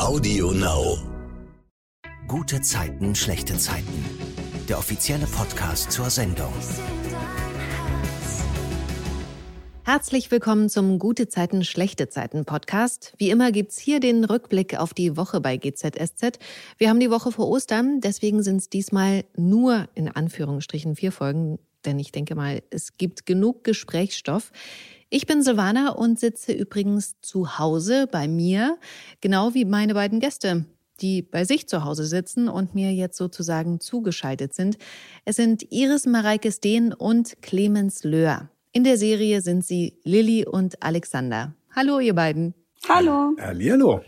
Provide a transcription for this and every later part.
Audio Now. Gute Zeiten, schlechte Zeiten. Der offizielle Podcast zur Sendung. Herzlich willkommen zum Gute Zeiten, schlechte Zeiten Podcast. Wie immer gibt's hier den Rückblick auf die Woche bei GZSZ. Wir haben die Woche vor Ostern, deswegen sind es diesmal nur in Anführungsstrichen vier Folgen, denn ich denke mal, es gibt genug Gesprächsstoff. Ich bin Silvana und sitze übrigens zu Hause bei mir, genau wie meine beiden Gäste, die bei sich zu Hause sitzen und mir jetzt sozusagen zugeschaltet sind. Es sind Iris Mareike Steen und Clemens Löhr. In der Serie sind sie Lilly und Alexander. Hallo, ihr beiden. Hallo. Hallihallo.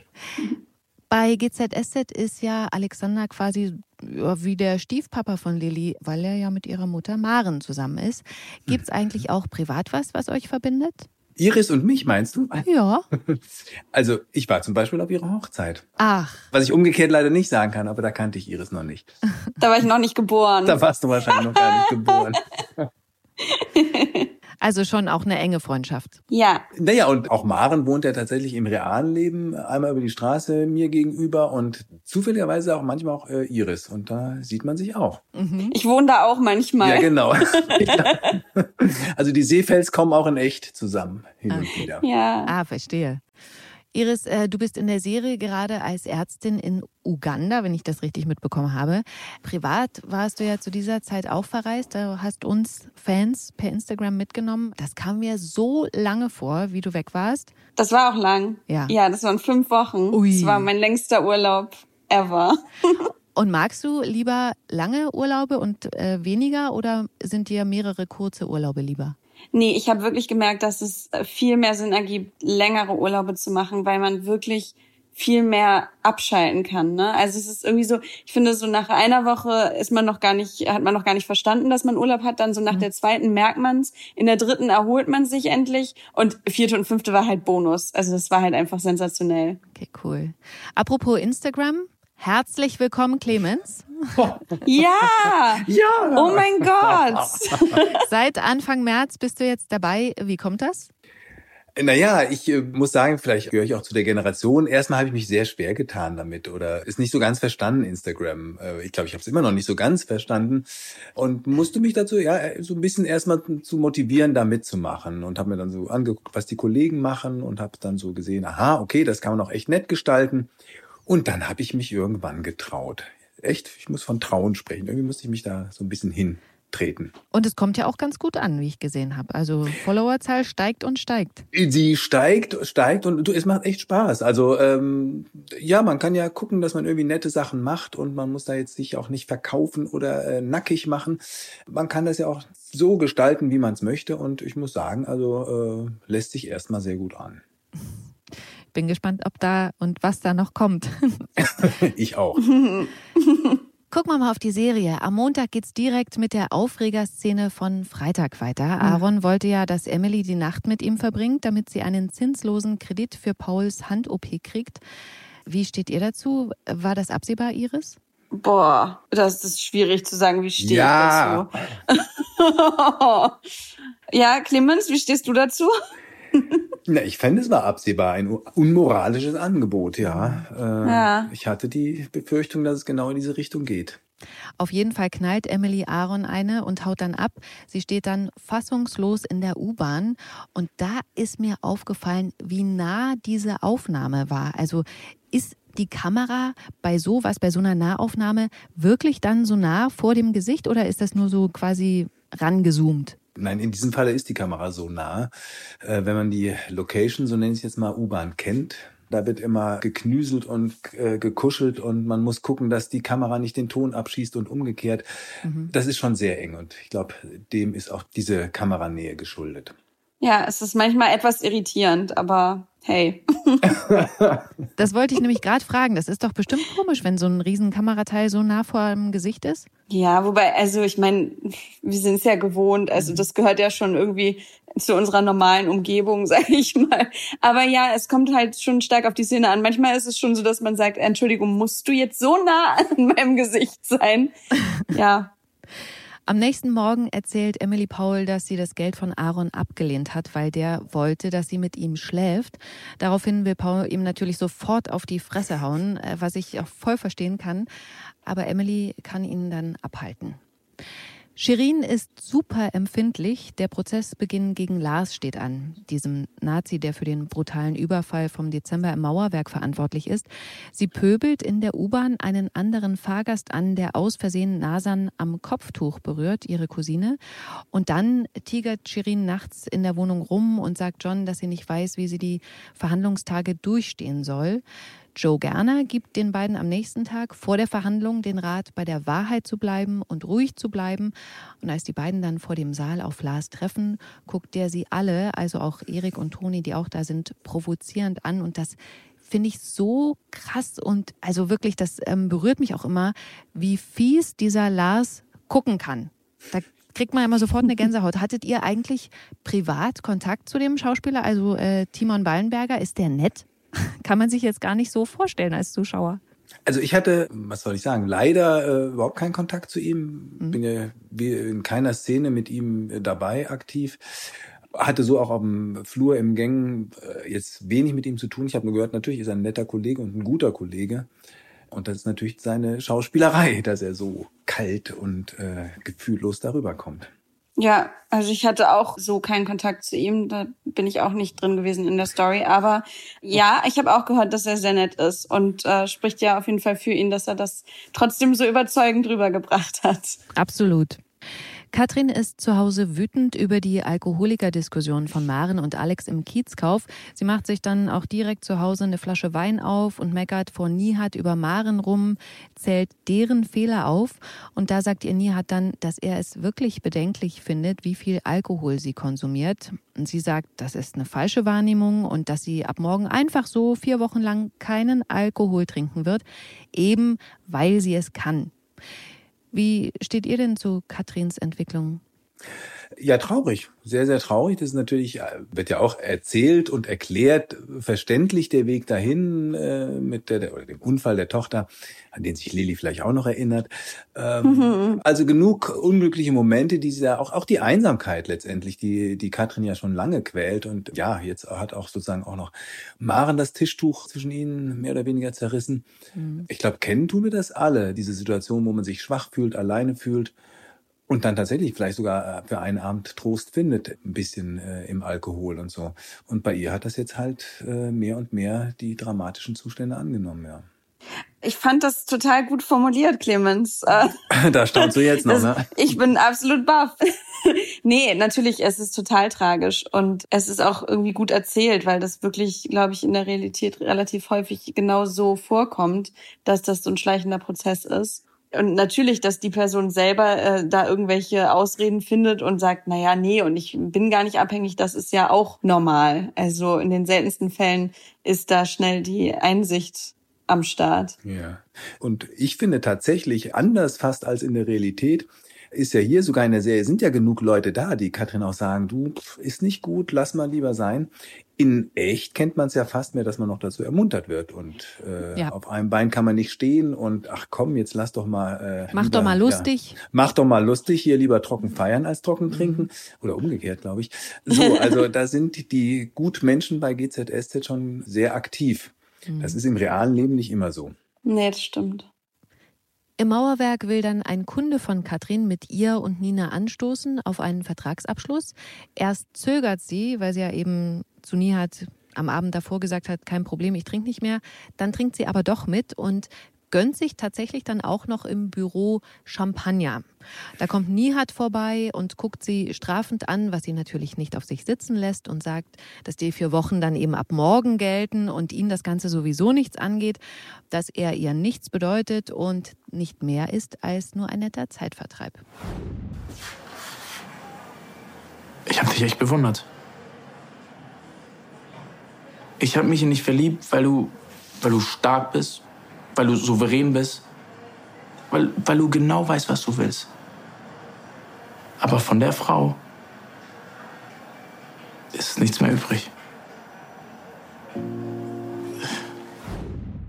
Bei GZSZ ist ja Alexander quasi wie der Stiefpapa von Lilly, weil er ja mit ihrer Mutter Maren zusammen ist. Gibt's eigentlich auch privat was, was euch verbindet? Iris und mich meinst du? Ja. Also ich war zum Beispiel auf ihrer Hochzeit. Ach, Was ich umgekehrt leider nicht sagen kann, aber da kannte ich Iris noch nicht. Da war ich noch nicht geboren. Da warst du wahrscheinlich noch gar nicht geboren. also schon auch eine enge Freundschaft. Ja, Naja, und auch Maren wohnt ja tatsächlich im realen Leben einmal über die Straße mir gegenüber und zufälligerweise auch manchmal auch äh, Iris. Und da sieht man sich auch. ich wohne da auch manchmal. Ja, genau. also die Seefels kommen auch in echt zusammen hin und wieder. Ja. Ah, verstehe. Iris, äh, du bist in der Serie gerade als Ärztin in Uganda, wenn ich das richtig mitbekommen habe. Privat warst du ja zu dieser Zeit auch verreist. Du hast uns Fans per Instagram mitgenommen. Das kam mir so lange vor, wie du weg warst. Das war auch lang. Ja. Ja, das waren fünf Wochen. Ui. Das war mein längster Urlaub ever. Und magst du lieber lange Urlaube und äh, weniger oder sind dir mehrere kurze Urlaube lieber? Nee, ich habe wirklich gemerkt, dass es viel mehr Sinn ergibt, längere Urlaube zu machen, weil man wirklich viel mehr abschalten kann. Ne? Also es ist irgendwie so, ich finde, so nach einer Woche ist man noch gar nicht, hat man noch gar nicht verstanden, dass man Urlaub hat. Dann so nach der zweiten merkt man's, in der dritten erholt man sich endlich und vierte und fünfte war halt Bonus. Also das war halt einfach sensationell. Okay, cool. Apropos Instagram, herzlich willkommen, Clemens. Ja! Ja! Oh mein Gott! Seit Anfang März bist du jetzt dabei. Wie kommt das? Naja, ich äh, muss sagen, vielleicht gehöre ich auch zu der Generation. Erstmal habe ich mich sehr schwer getan damit oder ist nicht so ganz verstanden, Instagram. Äh, ich glaube, ich habe es immer noch nicht so ganz verstanden und musste mich dazu ja äh, so ein bisschen erstmal zu motivieren, da mitzumachen und habe mir dann so angeguckt, was die Kollegen machen und habe dann so gesehen, aha, okay, das kann man auch echt nett gestalten. Und dann habe ich mich irgendwann getraut. Echt, ich muss von Trauen sprechen. Irgendwie musste ich mich da so ein bisschen hintreten. Und es kommt ja auch ganz gut an, wie ich gesehen habe. Also Followerzahl steigt und steigt. Sie steigt, steigt und du, es macht echt Spaß. Also ähm, ja, man kann ja gucken, dass man irgendwie nette Sachen macht und man muss da jetzt sich auch nicht verkaufen oder äh, nackig machen. Man kann das ja auch so gestalten, wie man es möchte. Und ich muss sagen, also äh, lässt sich erstmal sehr gut an. Bin gespannt, ob da und was da noch kommt. ich auch. Gucken wir mal auf die Serie. Am Montag geht's direkt mit der Aufregerszene von Freitag weiter. Aaron wollte ja, dass Emily die Nacht mit ihm verbringt, damit sie einen zinslosen Kredit für Pauls Hand-OP kriegt. Wie steht ihr dazu? War das absehbar, Iris? Boah, das ist schwierig zu sagen, wie stehe Ja. ich dazu. ja, Clemens, wie stehst du dazu? Na, ich fände, es war absehbar, ein unmoralisches Angebot, ja. Äh, Ja. Ich hatte die Befürchtung, dass es genau in diese Richtung geht. Auf jeden Fall knallt Emily Aaron eine und haut dann ab. Sie steht dann fassungslos in der U-Bahn. Und da ist mir aufgefallen, wie nah diese Aufnahme war. Also ist die Kamera bei sowas, bei so einer Nahaufnahme wirklich dann so nah vor dem Gesicht oder ist das nur so quasi rangezoomt? Nein, in diesem Falle ist die Kamera so nah. Äh, wenn man die Location, so nenne ich es jetzt mal, U-Bahn kennt, da wird immer geknüselt und äh, gekuschelt und man muss gucken, dass die Kamera nicht den Ton abschießt und umgekehrt. Das ist schon sehr eng und ich glaube, dem ist auch diese Kameranähe geschuldet. Ja, es ist manchmal etwas irritierend, aber hey. Das wollte ich nämlich gerade fragen. Das ist doch bestimmt komisch, wenn so ein riesen Kamerateil so nah vor dem Gesicht ist. Ja, wobei, also ich meine, wir sind es ja gewohnt, also das gehört ja schon irgendwie zu unserer normalen Umgebung, sage ich mal. Aber ja, es kommt halt schon stark auf die Szene an. Manchmal ist es schon so, dass man sagt, Entschuldigung, musst du jetzt so nah an meinem Gesicht sein? Ja. Am nächsten Morgen erzählt Emily Paul, dass sie das Geld von Aaron abgelehnt hat, weil der wollte, dass sie mit ihm schläft. Daraufhin will Paul ihm natürlich sofort auf die Fresse hauen, äh, was ich auch voll verstehen kann. Aber Emily kann ihn dann abhalten. Shirin ist super empfindlich. Der Prozessbeginn gegen Lars steht an, diesem Nazi, der für den brutalen Überfall vom Dezember im Mauerwerk verantwortlich ist. Sie pöbelt in der U-Bahn einen anderen Fahrgast an, der aus Versehen Nasan am Kopftuch berührt, ihre Cousine. Und dann tigert Shirin nachts in der Wohnung rum und sagt John, dass sie nicht weiß, wie sie die Verhandlungstage durchstehen soll. Joe Gerner gibt den beiden am nächsten Tag vor der Verhandlung den Rat, bei der Wahrheit zu bleiben und ruhig zu bleiben. Und als die beiden dann vor dem Saal auf Lars treffen, guckt der sie alle, also auch Erik und Toni, die auch da sind, provozierend an. Und das finde ich so krass und also wirklich, das ähm, berührt mich auch immer, wie fies dieser Lars gucken kann. Da kriegt man immer sofort eine Gänsehaut. Hattet ihr eigentlich privat Kontakt zu dem Schauspieler, also äh, Timon Wallenberger? Ist der nett? Kann man sich jetzt gar nicht so vorstellen als Zuschauer. Also ich hatte, was soll ich sagen, leider äh, überhaupt keinen Kontakt zu ihm. Mhm. Bin ja in keiner Szene mit ihm äh, dabei aktiv. Hatte so auch auf dem Flur im Gängen äh, jetzt wenig mit ihm zu tun. Ich habe nur gehört, natürlich ist er ein netter Kollege und ein guter Kollege. Und das ist natürlich seine Schauspielerei, dass er so kalt und äh, gefühllos darüber kommt. Ja, also ich hatte auch so keinen Kontakt zu ihm, da bin ich auch nicht drin gewesen in der Story. Aber ja, ich habe auch gehört, dass er sehr nett ist und äh, spricht ja auf jeden Fall für ihn, dass er das trotzdem so überzeugend rübergebracht hat. Absolut. Katrin ist zu Hause wütend über die Alkoholikerdiskussion von Maren und Alex im Kiezkauf. Sie macht sich dann auch direkt zu Hause eine Flasche Wein auf und meckert vor Nihat über Maren rum, zählt deren Fehler auf. Und da sagt ihr Nihat dann, dass er es wirklich bedenklich findet, wie viel Alkohol sie konsumiert. Und sie sagt, das ist eine falsche Wahrnehmung und dass sie ab morgen einfach so vier Wochen lang keinen Alkohol trinken wird, eben weil sie es kann. Wie steht ihr denn zu Katrins Entwicklung? Ja, traurig. Sehr, sehr traurig. Das ist natürlich, äh, wird ja auch erzählt und erklärt, verständlich der Weg dahin äh, mit der, oder dem Unfall der Tochter, an den sich Lilly vielleicht auch noch erinnert. Ähm, mhm. Also genug unglückliche Momente, die sie ja auch, auch die Einsamkeit letztendlich, die, die Katrin ja schon lange quält. Und ja, jetzt hat auch sozusagen auch noch Maren das Tischtuch zwischen ihnen mehr oder weniger zerrissen. Mhm. Ich glaube, kennen tun wir das alle, diese Situation, wo man sich schwach fühlt, alleine fühlt und dann tatsächlich vielleicht sogar äh, für einen Abend Trost findet, ein bisschen äh, im Alkohol und so. Und bei ihr hat das jetzt halt äh, mehr und mehr die dramatischen Zustände angenommen, ja. Ich fand das total gut formuliert, Clemens. Äh, da staunst du jetzt noch, das, ne? Ich bin absolut baff. nee, natürlich, es ist total tragisch und es ist auch irgendwie gut erzählt, weil das wirklich, glaube ich, in der Realität relativ häufig genau so vorkommt, dass das so ein schleichender Prozess ist. Und natürlich, dass die Person selber äh, da irgendwelche Ausreden findet und sagt, na ja, nee, und ich bin gar nicht abhängig, das ist ja auch normal. Also in den seltensten Fällen ist da schnell die Einsicht am Start. Ja. Und ich finde tatsächlich anders fast als in der Realität, ist ja hier sogar in der Serie, sind ja genug Leute da, die Katrin auch sagen, du, ist nicht gut, lass mal lieber sein. In echt kennt man es ja fast mehr, dass man noch dazu ermuntert wird und äh, ja. auf einem Bein kann man nicht stehen und ach komm, jetzt lass doch mal. Äh, mach lieber, doch mal lustig. Ja, mach doch mal lustig, hier lieber trocken feiern als trocken mhm. trinken oder umgekehrt, glaube ich. So, also da sind die Gutmenschen bei GZSZ schon sehr aktiv. Das mhm. ist im realen Leben nicht immer so. Nee, das stimmt. Im Mauerwerk will dann ein Kunde von Katrin mit ihr und Nina anstoßen auf einen Vertragsabschluss. Erst zögert sie, weil sie ja eben zu Nihat am Abend davor gesagt hat, kein Problem, ich trinke nicht mehr. Dann trinkt sie aber doch mit und gönnt sich tatsächlich dann auch noch im Büro Champagner. Da kommt Nihat vorbei und guckt sie strafend an, was sie natürlich nicht auf sich sitzen lässt und sagt, dass die vier Wochen dann eben ab morgen gelten und ihn das Ganze sowieso nichts angeht, dass er ihr nichts bedeutet und nicht mehr ist als nur ein netter Zeitvertreib. Ich habe dich echt bewundert. Ich habe mich in dich verliebt, weil du, weil du stark bist, weil du souverän bist, weil, weil du genau weißt, was du willst. Aber von der Frau ist nichts mehr übrig.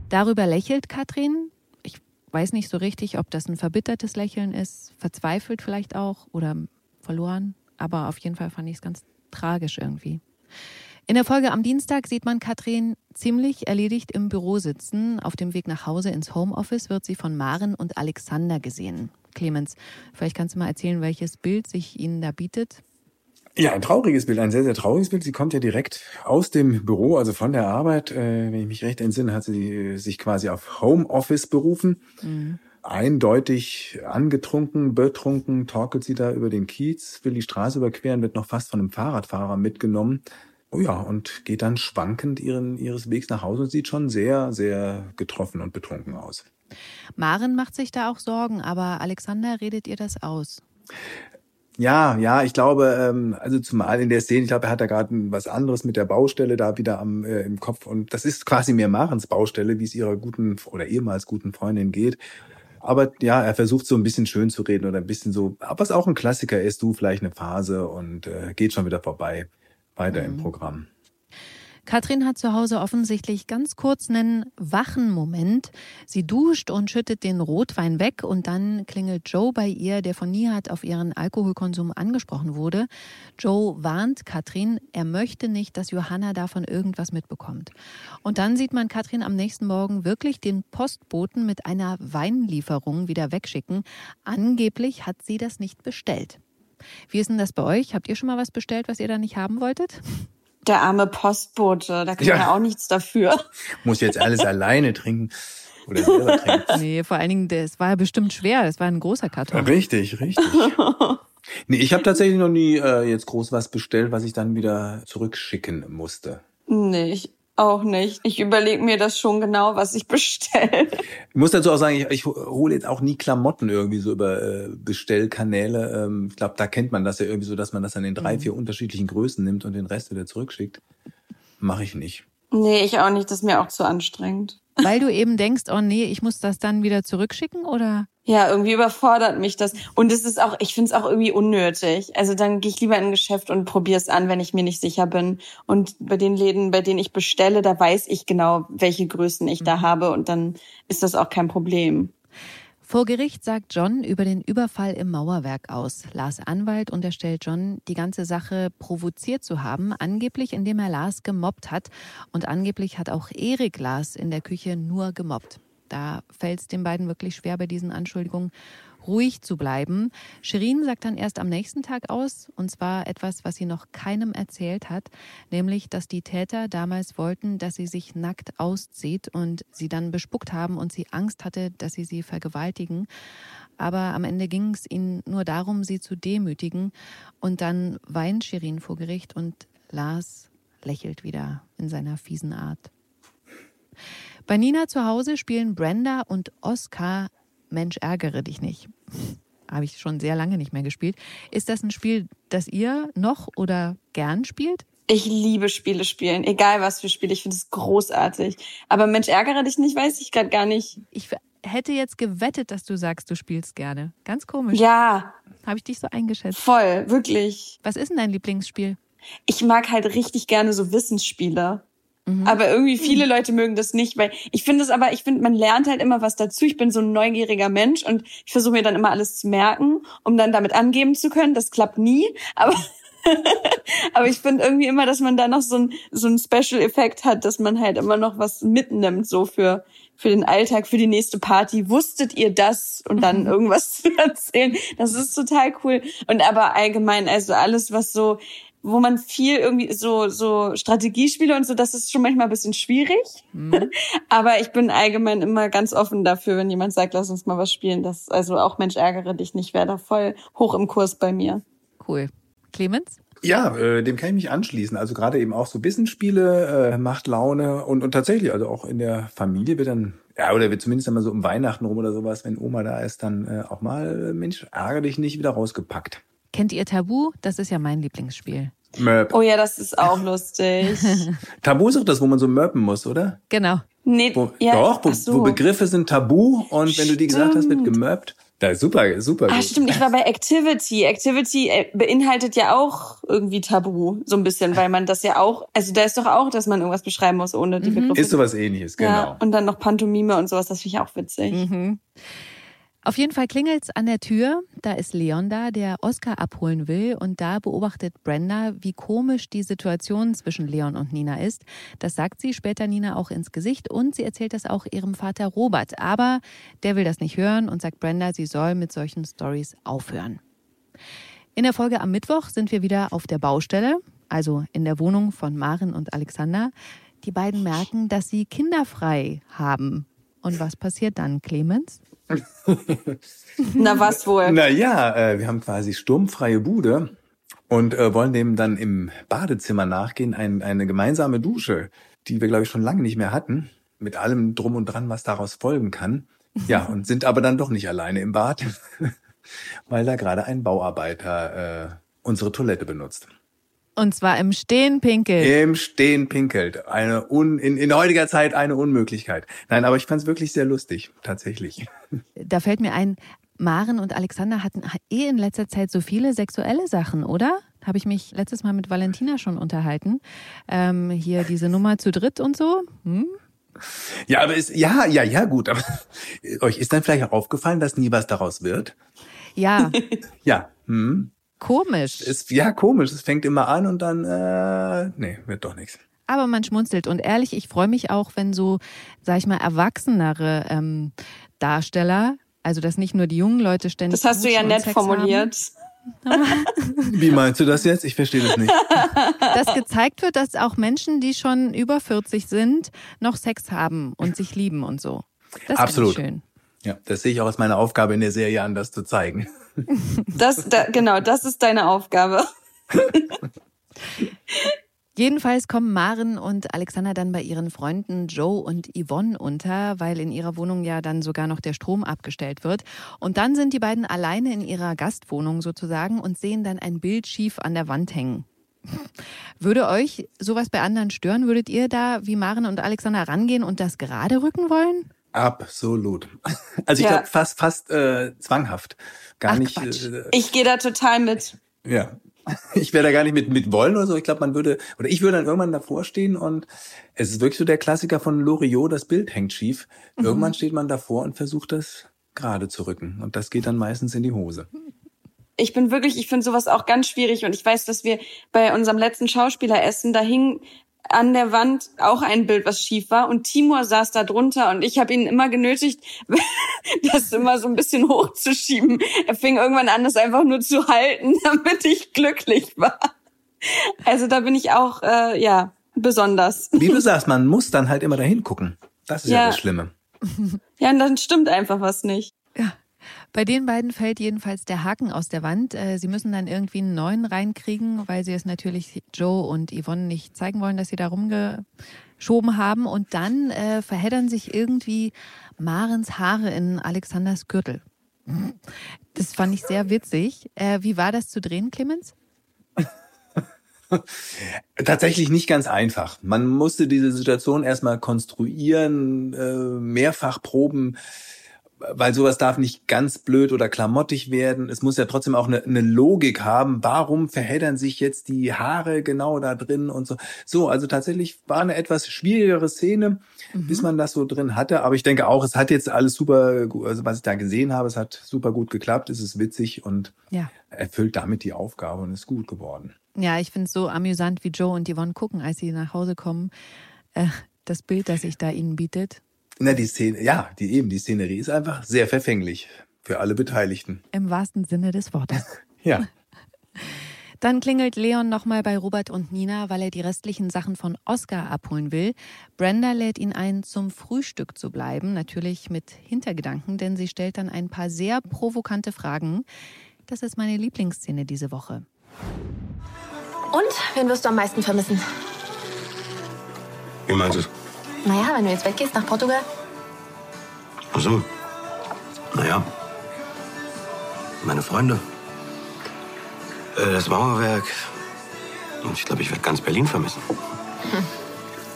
Darüber lächelt Katrin. Ich weiß nicht so richtig, ob das ein verbittertes Lächeln ist, verzweifelt vielleicht auch oder verloren. Aber auf jeden Fall fand ich es ganz tragisch irgendwie. In der Folge am Dienstag sieht man Katrin ziemlich erledigt im Büro sitzen. Auf dem Weg nach Hause ins Homeoffice wird sie von Maren und Alexander gesehen. Clemens, vielleicht kannst du mal erzählen, welches Bild sich Ihnen da bietet? Ja, ein trauriges Bild, ein sehr, sehr trauriges Bild. Sie kommt ja direkt aus dem Büro, also von der Arbeit. Äh, wenn ich mich recht entsinne, hat sie äh, sich quasi auf Homeoffice berufen. Mhm. Eindeutig angetrunken, betrunken, torkelt sie da über den Kiez, will die Straße überqueren, wird noch fast von einem Fahrradfahrer mitgenommen. Oh ja, und geht dann schwankend ihren, ihres Wegs nach Hause und sieht schon sehr, sehr getroffen und betrunken aus. Maren macht sich da auch Sorgen, aber Alexander redet ihr das aus. Ja, ja, ich glaube, ähm, also zumal in der Szene, ich glaube, er hat da gerade was anderes mit der Baustelle da wieder am äh, im Kopf und das ist quasi mehr Marens Baustelle, wie es ihrer guten oder ehemals guten Freundin geht. Aber ja, er versucht so ein bisschen schön zu reden oder ein bisschen so, was auch ein Klassiker ist, du vielleicht eine Phase und äh, geht schon wieder vorbei. Weiter mhm. im Programm. Katrin hat zu Hause offensichtlich ganz kurz einen wachen Moment. Sie duscht und schüttet den Rotwein weg und dann klingelt Joe bei ihr, der von Nihat auf ihren Alkoholkonsum angesprochen wurde. Joe warnt Katrin, er möchte nicht, dass Johanna davon irgendwas mitbekommt. Und dann sieht man Katrin am nächsten Morgen wirklich den Postboten mit einer Weinlieferung wieder wegschicken. Angeblich hat sie das nicht bestellt. Wie ist denn das bei euch? Habt ihr schon mal was bestellt, was ihr da nicht haben wolltet? Der arme Postbote, da kann ja. er auch nichts dafür. Muss jetzt alles alleine trinken. Oder selber trinken. Nee, vor allen Dingen, das war ja bestimmt schwer. Das war ein großer Karton. Richtig, richtig. nee, ich habe tatsächlich noch nie äh, jetzt groß was bestellt, was ich dann wieder zurückschicken musste. Nee, ich auch nicht. Ich überlege mir das schon genau, was ich bestelle. Ich muss dazu auch sagen, ich, ich hole jetzt auch nie Klamotten irgendwie so über äh, Bestellkanäle. Ähm, ich glaube, da kennt man das ja irgendwie so, dass man das dann in drei, mhm. vier unterschiedlichen Größen nimmt und den Rest wieder zurückschickt. Mache ich nicht. Nee, ich auch nicht. Das ist mir auch zu anstrengend. Weil du eben denkst, oh nee, ich muss das dann wieder zurückschicken, oder? Ja, irgendwie überfordert mich das. Und es ist auch, ich finde es auch irgendwie unnötig. Also dann gehe ich lieber in ein Geschäft und probiere es an, wenn ich mir nicht sicher bin. Und bei den Läden, bei denen ich bestelle, da weiß ich genau, welche Größen ich da mhm. habe und dann ist das auch kein Problem. Vor Gericht sagt John über den Überfall im Mauerwerk aus. Lars Anwalt unterstellt John, die ganze Sache provoziert zu haben, angeblich indem er Lars gemobbt hat. Und angeblich hat auch Erik Lars in der Küche nur gemobbt. Da fällt es den beiden wirklich schwer bei diesen Anschuldigungen ruhig zu bleiben. Shirin sagt dann erst am nächsten Tag aus, und zwar etwas, was sie noch keinem erzählt hat, nämlich, dass die Täter damals wollten, dass sie sich nackt auszieht und sie dann bespuckt haben und sie Angst hatte, dass sie sie vergewaltigen. Aber am Ende ging es ihnen nur darum, sie zu demütigen. Und dann weint Shirin vor Gericht und Lars lächelt wieder in seiner fiesen Art. Bei Nina zu Hause spielen Brenda und Oscar Mensch, ärgere dich nicht. Habe ich schon sehr lange nicht mehr gespielt. Ist das ein Spiel, das ihr noch oder gern spielt? Ich liebe Spiele spielen, egal was für Spiele. Ich finde es großartig. Aber Mensch, ärgere dich nicht, weiß ich gerade gar nicht. Ich hätte jetzt gewettet, dass du sagst, du spielst gerne. Ganz komisch. Ja. Habe ich dich so eingeschätzt. Voll, wirklich. Was ist denn dein Lieblingsspiel? Ich mag halt richtig gerne so Wissensspiele. Mhm. Aber irgendwie viele Leute mögen das nicht, weil ich finde es aber, ich finde, man lernt halt immer was dazu. Ich bin so ein neugieriger Mensch und ich versuche mir dann immer alles zu merken, um dann damit angeben zu können. Das klappt nie, aber aber ich finde irgendwie immer, dass man da noch so ein so ein Special Effekt hat, dass man halt immer noch was mitnimmt so für für den Alltag, für die nächste Party. Wusstet ihr das? Und dann mhm. irgendwas zu erzählen. Das ist total cool. Und aber allgemein, also alles, was so wo man viel irgendwie so so Strategiespiele und so, das ist schon manchmal ein bisschen schwierig. Mhm. Aber ich bin allgemein immer ganz offen dafür, wenn jemand sagt, lass uns mal was spielen. Das also auch Mensch ärgere dich nicht, wäre da voll hoch im Kurs bei mir. Cool. Clemens? Ja, äh, dem kann ich mich anschließen. Also gerade eben auch so Wissensspiele äh, macht Laune und, und tatsächlich, also auch in der Familie wird dann, ja, oder wird zumindest einmal so um Weihnachten rum oder sowas, wenn Oma da ist, dann äh, auch mal, Mensch, ärgere dich nicht wieder rausgepackt. Kennt ihr Tabu? Das ist ja mein Lieblingsspiel. Möp. Oh ja, das ist auch lustig. Tabu ist auch das, wo man so möpen muss, oder? Genau. Nee, wo, ja, doch, wo, so. wo, Begriffe sind tabu und Stimmt. wenn du die gesagt hast, wird gemöbt. Da super, super. Ah, stimmt, ich war bei Activity. Activity äh, beinhaltet ja auch irgendwie Tabu, so ein bisschen, weil man das ja auch, also da ist doch auch, dass man irgendwas beschreiben muss, ohne die Begriffe. Ist sowas ähnliches, genau. Ja, und dann noch Pantomime und sowas, das finde ich auch witzig. Mhm. Auf jeden Fall klingelt's an der Tür. Da ist Leon da, der Oscar abholen will. Und da beobachtet Brenda, wie komisch die Situation zwischen Leon und Nina ist. Das sagt sie später Nina auch ins Gesicht und sie erzählt das auch ihrem Vater Robert. Aber der will das nicht hören und sagt Brenda, sie soll mit solchen Stories aufhören. In der Folge am Mittwoch sind wir wieder auf der Baustelle, also in der Wohnung von Maren und Alexander. Die beiden merken, dass sie kinderfrei haben. Und was passiert dann, Clemens? Na, was wohl? Naja, äh, wir haben quasi sturmfreie Bude und äh, wollen dem dann im Badezimmer nachgehen, ein, eine gemeinsame Dusche, die wir, glaube ich, schon lange nicht mehr hatten, mit allem drum und dran, was daraus folgen kann. Ja, und sind aber dann doch nicht alleine im Bad, weil da gerade ein Bauarbeiter äh, unsere Toilette benutzt. Und zwar im Stehen pinkelt. Im Stehen pinkelt. Eine un, in, in heutiger Zeit eine Unmöglichkeit. Nein, aber ich fand es wirklich sehr lustig, tatsächlich. Da fällt mir ein, Maren und Alexander hatten eh in letzter Zeit so viele sexuelle Sachen, oder? Habe ich mich letztes Mal mit Valentina schon unterhalten. Ähm, hier diese Nummer zu dritt und so. Hm? Ja, aber ist, ja, ja, ja, gut. Aber euch ist dann vielleicht auch aufgefallen, dass nie was daraus wird? Ja, Ja. Hm. Komisch. Ist ja komisch. Es fängt immer an und dann, äh, nee, wird doch nichts. Aber man schmunzelt. Und ehrlich, ich freue mich auch, wenn so, sag ich mal, erwachsenere ähm, Darsteller, also dass nicht nur die jungen Leute ständig. Das hast du ja nett Sex formuliert. Wie meinst du das jetzt? Ich verstehe das nicht. Haben, dass gezeigt wird, dass auch Menschen, die schon über 40 sind, noch Sex haben und sich lieben und so. Das Absolut. ich schön. Ja, das sehe ich auch als meine Aufgabe in der Serie an, das zu zeigen. Das, da, genau, das ist deine Aufgabe. Jedenfalls kommen Maren und Alexander dann bei ihren Freunden Joe und Yvonne unter, weil in ihrer Wohnung ja dann sogar noch der Strom abgestellt wird. Und dann sind die beiden alleine in ihrer Gastwohnung sozusagen und sehen dann ein Bild schief an der Wand hängen. Würde euch sowas bei anderen stören? Würdet ihr da wie Maren und Alexander rangehen und das gerade rücken wollen? Absolut. Also ich Ja. glaube fast, fast äh, zwanghaft. Gar Ach, nicht. Äh, Ich gehe da total mit. ja. Ich wäre da gar nicht mit, mit wollen oder so. Ich glaube, man würde, oder ich würde dann irgendwann davor stehen und es ist wirklich so der Klassiker von Loriot, das Bild hängt schief. Irgendwann steht man davor und versucht das gerade zu rücken. Und das geht dann meistens in die Hose. Ich bin wirklich, ich finde sowas auch ganz schwierig und ich weiß, dass wir bei unserem letzten Schauspieleressen, da hing an der Wand auch ein Bild, was schief war und Timur saß da drunter und ich habe ihn immer genötigt, das immer so ein bisschen hochzuschieben. Er fing irgendwann an, das einfach nur zu halten, damit ich glücklich war. Also da bin ich auch, äh, ja, besonders. Wie du sagst, man muss dann halt immer dahin gucken. Das ist ja, Ja. das Schlimme. Ja, und dann stimmt einfach was nicht. Bei den beiden fällt jedenfalls der Haken aus der Wand. Äh, Sie müssen dann irgendwie einen neuen reinkriegen, weil sie es natürlich Joe und Yvonne nicht zeigen wollen, dass sie da rumgeschoben haben. Und dann äh, verheddern sich irgendwie Marens Haare in Alexanders Gürtel. Das fand ich sehr witzig. Äh, wie war das zu drehen, Clemens? Tatsächlich nicht ganz einfach. Man musste diese Situation erstmal konstruieren, äh, mehrfach proben, weil sowas darf nicht ganz blöd oder klamottig werden. Es muss ja trotzdem auch eine, eine Logik haben. Warum verheddern sich jetzt die Haare genau da drin und so. So, also tatsächlich war eine etwas schwierigere Szene, bis man das so drin hatte. Aber ich denke auch, es hat jetzt alles super, also was ich da gesehen habe, es hat super gut geklappt. Es ist witzig und Ja. erfüllt damit die Aufgabe und ist gut geworden. Ja, ich finde es so amüsant, wie Joe und Yvonne gucken, als sie nach Hause kommen. Äh, das Bild, das sich da ihnen bietet. Na, die Szene, ja, die eben, die Szenerie ist einfach sehr verfänglich für alle Beteiligten. Im wahrsten Sinne des Wortes. Ja. Dann klingelt Leon nochmal bei Robert und Nina, weil er die restlichen Sachen von Oscar abholen will. Brenda lädt ihn ein, zum Frühstück zu bleiben, natürlich mit Hintergedanken, denn sie stellt dann ein paar sehr provokante Fragen. Das ist meine Lieblingsszene diese Woche. Und wen wirst du am meisten vermissen? Wie meinst du es? Naja, wenn du jetzt weggehst nach Portugal. Ach so. Naja. Meine Freunde. Äh, Das Mauerwerk. Und ich glaube, ich werde ganz Berlin vermissen.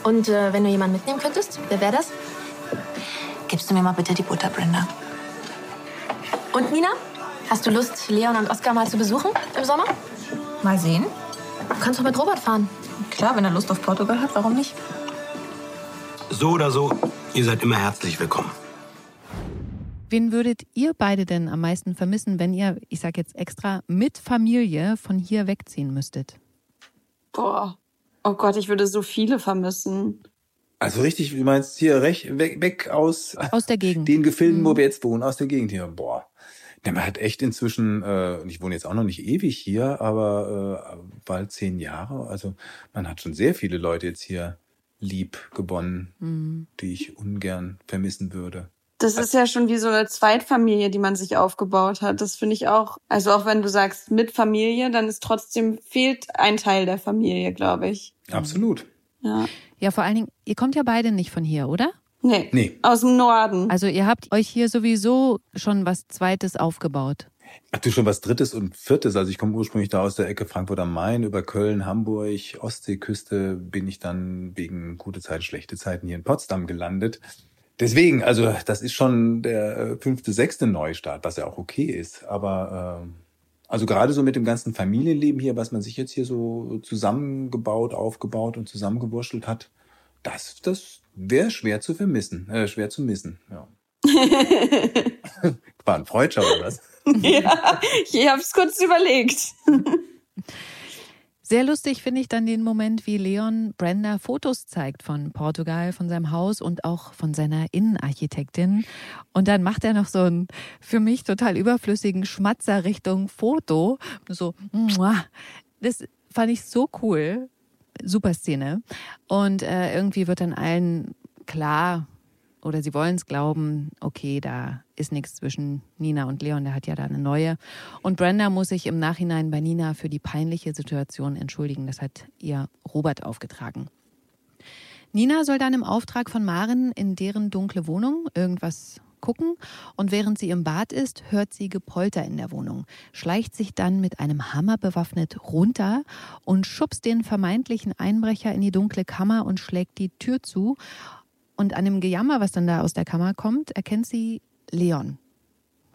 Und äh, wenn du jemanden mitnehmen könntest, wer wäre das? Gibst du mir mal bitte die Butter, Brenda? Und Nina? Hast du Lust, Leon und Oskar mal zu besuchen im Sommer? Mal sehen. Du kannst doch mit Robert fahren. Klar, wenn er Lust auf Portugal hat, warum nicht? So oder so, ihr seid immer herzlich willkommen. Wen würdet ihr beide denn am meisten vermissen, wenn ihr, ich sag jetzt extra, mit Familie von hier wegziehen müsstet? Boah. Oh Gott, ich würde so viele vermissen. Also richtig, du meinst hier recht, weg, weg aus, Aus der Gegend. den Gefilden, wo wir jetzt wohnen, aus der Gegend hier. Boah. Ja, man hat echt inzwischen, äh, und ich wohne jetzt auch noch nicht ewig hier, aber äh, bald zehn Jahre. Also man hat schon sehr viele Leute jetzt hier lieb gewonnen, die ich ungern vermissen würde. Das ist ja schon wie so eine Zweitfamilie, die man sich aufgebaut hat. Das finde ich auch. Also auch wenn du sagst mit Familie, dann ist trotzdem fehlt ein Teil der Familie, glaube ich. Absolut. Ja. Ja, vor allen Dingen, ihr kommt ja beide nicht von hier, oder? Nee. Nee. Aus dem Norden. Also ihr habt euch hier sowieso schon was Zweites aufgebaut. Ach du schon was Drittes und Viertes. Also ich komme ursprünglich da aus der Ecke Frankfurt am Main, über Köln, Hamburg, Ostseeküste bin ich dann wegen gute Zeit, schlechte Zeiten hier in Potsdam gelandet. Deswegen, also das ist schon der äh, fünfte, sechste Neustart, was ja auch okay ist. Aber ähm, also gerade so mit dem ganzen Familienleben hier, was man sich jetzt hier so zusammengebaut, aufgebaut und zusammengewurschtelt hat, das, das wäre schwer zu vermissen, äh, schwer zu missen. Ja. War ein Freudscher oder was? ja, ich habe es kurz überlegt. Sehr lustig finde ich dann den Moment, wie Leon Brenda Fotos zeigt von Portugal, von seinem Haus und auch von seiner Innenarchitektin. Und dann macht er noch so einen für mich total überflüssigen Schmatzer Richtung Foto. So, muah. das fand ich so cool. Super Szene. Und äh, irgendwie wird dann allen klar, oder sie wollen es glauben, okay, da ist nichts zwischen Nina und Leon, der hat ja da eine neue. Und Brenda muss sich im Nachhinein bei Nina für die peinliche Situation entschuldigen. Das hat ihr Robert aufgetragen. Nina soll dann im Auftrag von Maren in deren dunkle Wohnung irgendwas gucken und während sie im Bad ist, hört sie Gepolter in der Wohnung, schleicht sich dann mit einem Hammer bewaffnet runter und schubst den vermeintlichen Einbrecher in die dunkle Kammer und schlägt die Tür zu. Und an dem Gejammer, was dann da aus der Kammer kommt, erkennt sie Leon.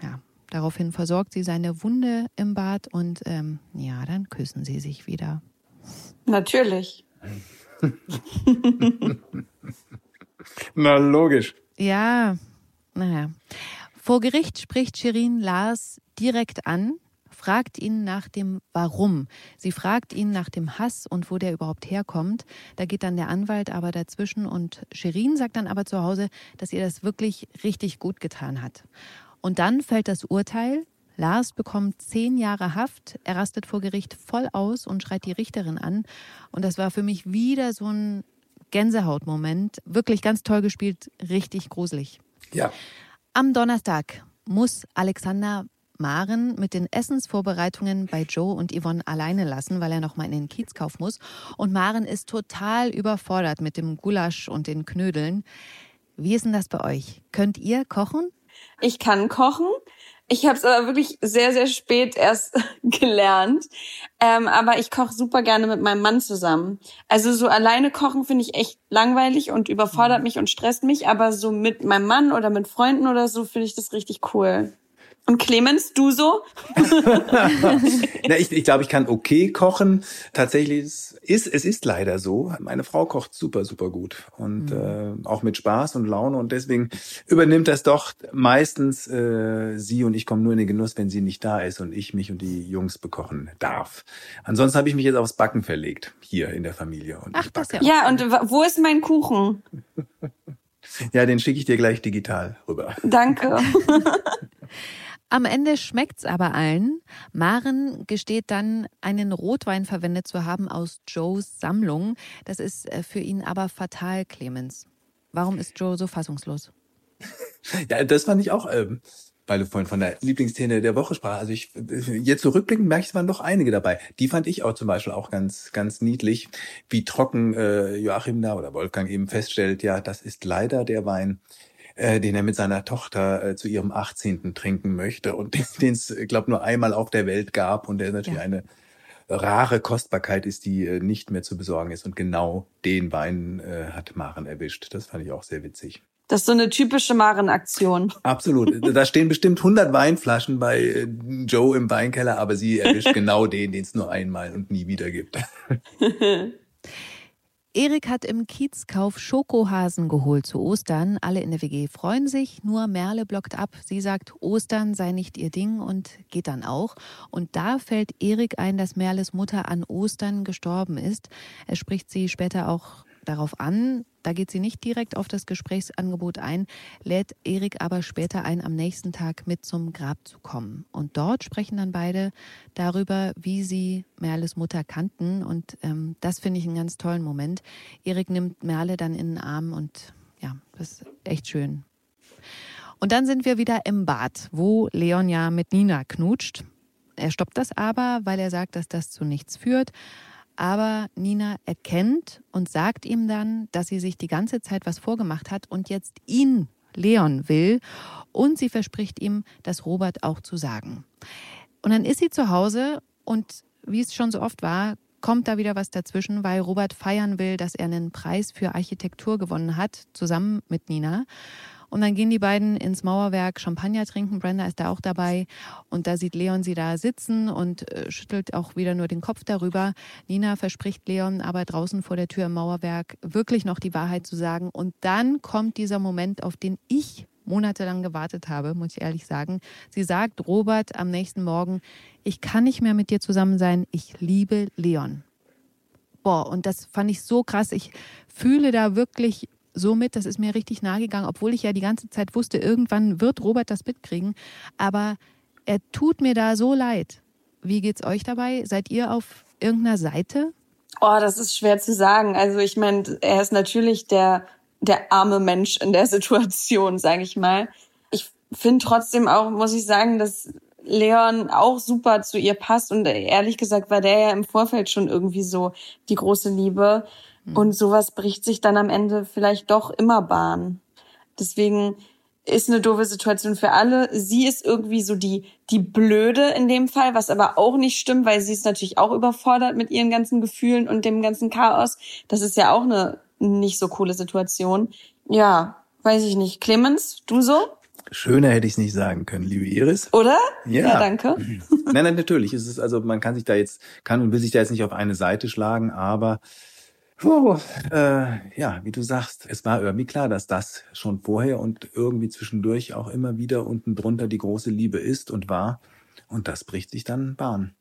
Ja, daraufhin versorgt sie seine Wunde im Bad und ähm, ja, dann küssen sie sich wieder. Natürlich. Na, logisch. Ja, naja. Vor Gericht spricht Shirin Lars direkt an, fragt ihn nach dem Warum. Sie fragt ihn nach dem Hass und wo der überhaupt herkommt. Da geht dann der Anwalt aber dazwischen und Shirin sagt dann aber zu Hause, dass ihr das wirklich richtig gut getan hat. Und dann fällt das Urteil. Lars bekommt zehn Jahre Haft. Er rastet vor Gericht voll aus und schreit die Richterin an. Und das war für mich wieder so ein Gänsehautmoment. Wirklich ganz toll gespielt, richtig gruselig. Ja. Am Donnerstag muss Alexander Maren mit den Essensvorbereitungen bei Joe und Yvonne alleine lassen, weil er noch mal in den Kiezkauf muss. Und Maren ist total überfordert mit dem Gulasch und den Knödeln. Wie ist denn das bei euch? Könnt ihr kochen? Ich kann kochen. Ich habe es aber wirklich sehr, sehr spät erst gelernt. Ähm, aber ich koche super gerne mit meinem Mann zusammen. Also so alleine kochen finde ich echt langweilig und überfordert mich und stresst mich. Aber so mit meinem Mann oder mit Freunden oder so finde ich das richtig cool. Und Clemens, du so? Na, ich, ich glaube, ich kann okay kochen. Tatsächlich ist, es ist leider so. Meine Frau kocht super, super gut und äh, auch mit Spaß und Laune und deswegen übernimmt das doch meistens äh, sie und ich komme nur in den Genuss, wenn sie nicht da ist und ich mich und die Jungs bekochen darf. Ansonsten habe ich mich jetzt aufs Backen verlegt hier in der Familie und Ach, ich backe. ja Ja, und wo ist mein Kuchen? Ja, den schicke ich dir gleich digital rüber. Danke. Am Ende schmeckt's aber allen. Maren gesteht dann, einen Rotwein verwendet zu haben aus Joes Sammlung. Das ist äh, für ihn aber fatal, Clemens. Warum ist Joe so fassungslos? Ja, das fand ich auch, ähm, weil du vorhin von der Lieblingsszene der Woche sprach. Also ich jetzt zurückblickend merke ich, es waren doch einige dabei. Die fand ich auch zum Beispiel auch ganz, ganz niedlich, wie trocken äh, Joachim da oder Wolfgang eben feststellt, ja, das ist leider der Wein, äh, den er mit seiner Tochter äh, zu ihrem 18. trinken möchte und den es, glaube nur einmal auf der Welt gab und der natürlich Ja. eine rare Kostbarkeit ist, die äh, nicht mehr zu besorgen ist. Und genau den Wein äh, hat Maren erwischt. Das fand ich auch sehr witzig. Das ist so eine typische Maren-Aktion. Absolut. Da stehen bestimmt 100 Weinflaschen bei äh, Joe im Weinkeller, aber sie erwischt genau den, den es nur einmal und nie wieder gibt. Erik hat im Kiezkauf Schokohasen geholt zu Ostern. Alle in der WG freuen sich, nur Merle blockt ab. Sie sagt, Ostern sei nicht ihr Ding und geht dann auch. Und da fällt Erik ein, dass Merles Mutter an Ostern gestorben ist. Er spricht sie später auch darauf an. Da geht sie nicht direkt auf das Gesprächsangebot ein, lädt Erik aber später ein, am nächsten Tag mit zum Grab zu kommen. Und dort sprechen dann beide darüber, wie sie Merles Mutter kannten. Und ähm, das finde ich einen ganz tollen Moment. Erik nimmt Merle dann in den Arm und ja, das ist echt schön. Und dann sind wir wieder im Bad, wo Leon ja mit Nina knutscht. Er stoppt das aber, weil er sagt, dass das zu nichts führt. Aber Nina erkennt und sagt ihm dann, dass sie sich die ganze Zeit was vorgemacht hat und jetzt ihn, Leon, will. Und sie verspricht ihm, das Robert auch zu sagen. Und dann ist sie zu Hause und wie es schon so oft war, kommt da wieder was dazwischen, weil Robert feiern will, dass er einen Preis für Architektur gewonnen hat, zusammen mit Nina. Und dann gehen die beiden ins Mauerwerk Champagner trinken. Brenda ist da auch dabei. Und da sieht Leon sie da sitzen und äh, schüttelt auch wieder nur den Kopf darüber. Nina verspricht Leon aber draußen vor der Tür im Mauerwerk wirklich noch die Wahrheit zu sagen. Und dann kommt dieser Moment, auf den ich monatelang gewartet habe, muss ich ehrlich sagen. Sie sagt Robert am nächsten Morgen, ich kann nicht mehr mit dir zusammen sein, ich liebe Leon. Boah, und das fand ich so krass. Ich fühle da wirklich somit, das ist mir richtig nahe gegangen, obwohl ich ja die ganze Zeit wusste, irgendwann wird Robert das mitkriegen. Aber er tut mir da so leid. Wie geht's euch dabei? Seid ihr auf irgendeiner Seite? Oh, das ist schwer zu sagen. Also ich meine, er ist natürlich der der arme Mensch in der Situation, sage ich mal. Ich finde trotzdem auch, muss ich sagen, dass Leon auch super zu ihr passt und ehrlich gesagt war der ja im Vorfeld schon irgendwie so die große Liebe. Mhm. Und sowas bricht sich dann am Ende vielleicht doch immer Bahn. Deswegen ist eine doofe Situation für alle. Sie ist irgendwie so die, die Blöde in dem Fall, was aber auch nicht stimmt, weil sie ist natürlich auch überfordert mit ihren ganzen Gefühlen und dem ganzen Chaos. Das ist ja auch eine nicht so coole Situation. Ja, weiß ich nicht. Clemens, du so? Schöner hätte ich es nicht sagen können, liebe Iris. Oder? Ja, ja danke. nein, nein, natürlich. Es ist also, man kann sich da jetzt, kann und will sich da jetzt nicht auf eine Seite schlagen, aber Puh, äh, ja, wie du sagst, es war irgendwie klar, dass das schon vorher und irgendwie zwischendurch auch immer wieder unten drunter die große Liebe ist und war. Und das bricht sich dann Bahn.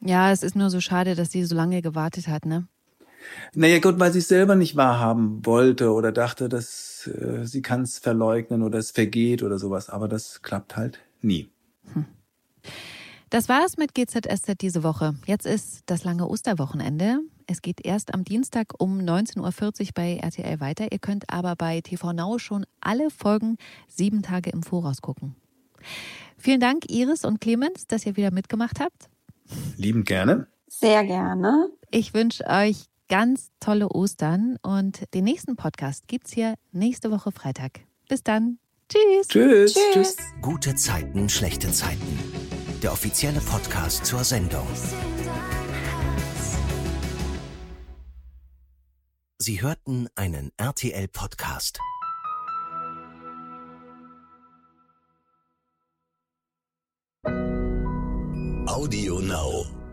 Ja, es ist nur so schade, dass sie so lange gewartet hat, ne? Naja, gut, weil sie es selber nicht wahrhaben wollte oder dachte, dass äh, sie kann es verleugnen oder es vergeht oder sowas. Aber das klappt halt nie. Hm. Das war's mit GZSZ diese Woche. Jetzt ist das lange Osterwochenende. Es geht erst am Dienstag um 19.40 Uhr bei RTL weiter. Ihr könnt aber bei TV Now schon alle Folgen sieben Tage im Voraus gucken. Vielen Dank, Iris und Clemens, dass ihr wieder mitgemacht habt. Lieben gerne. Sehr gerne. Ich wünsche euch ganz tolle Ostern und den nächsten Podcast gibt's hier nächste Woche Freitag. Bis dann. Tschüss. Tschüss. Tschüss. Tschüss. Gute Zeiten, schlechte Zeiten. Der offizielle Podcast zur Sendung. Sie hörten einen RTL-Podcast. Audio Now.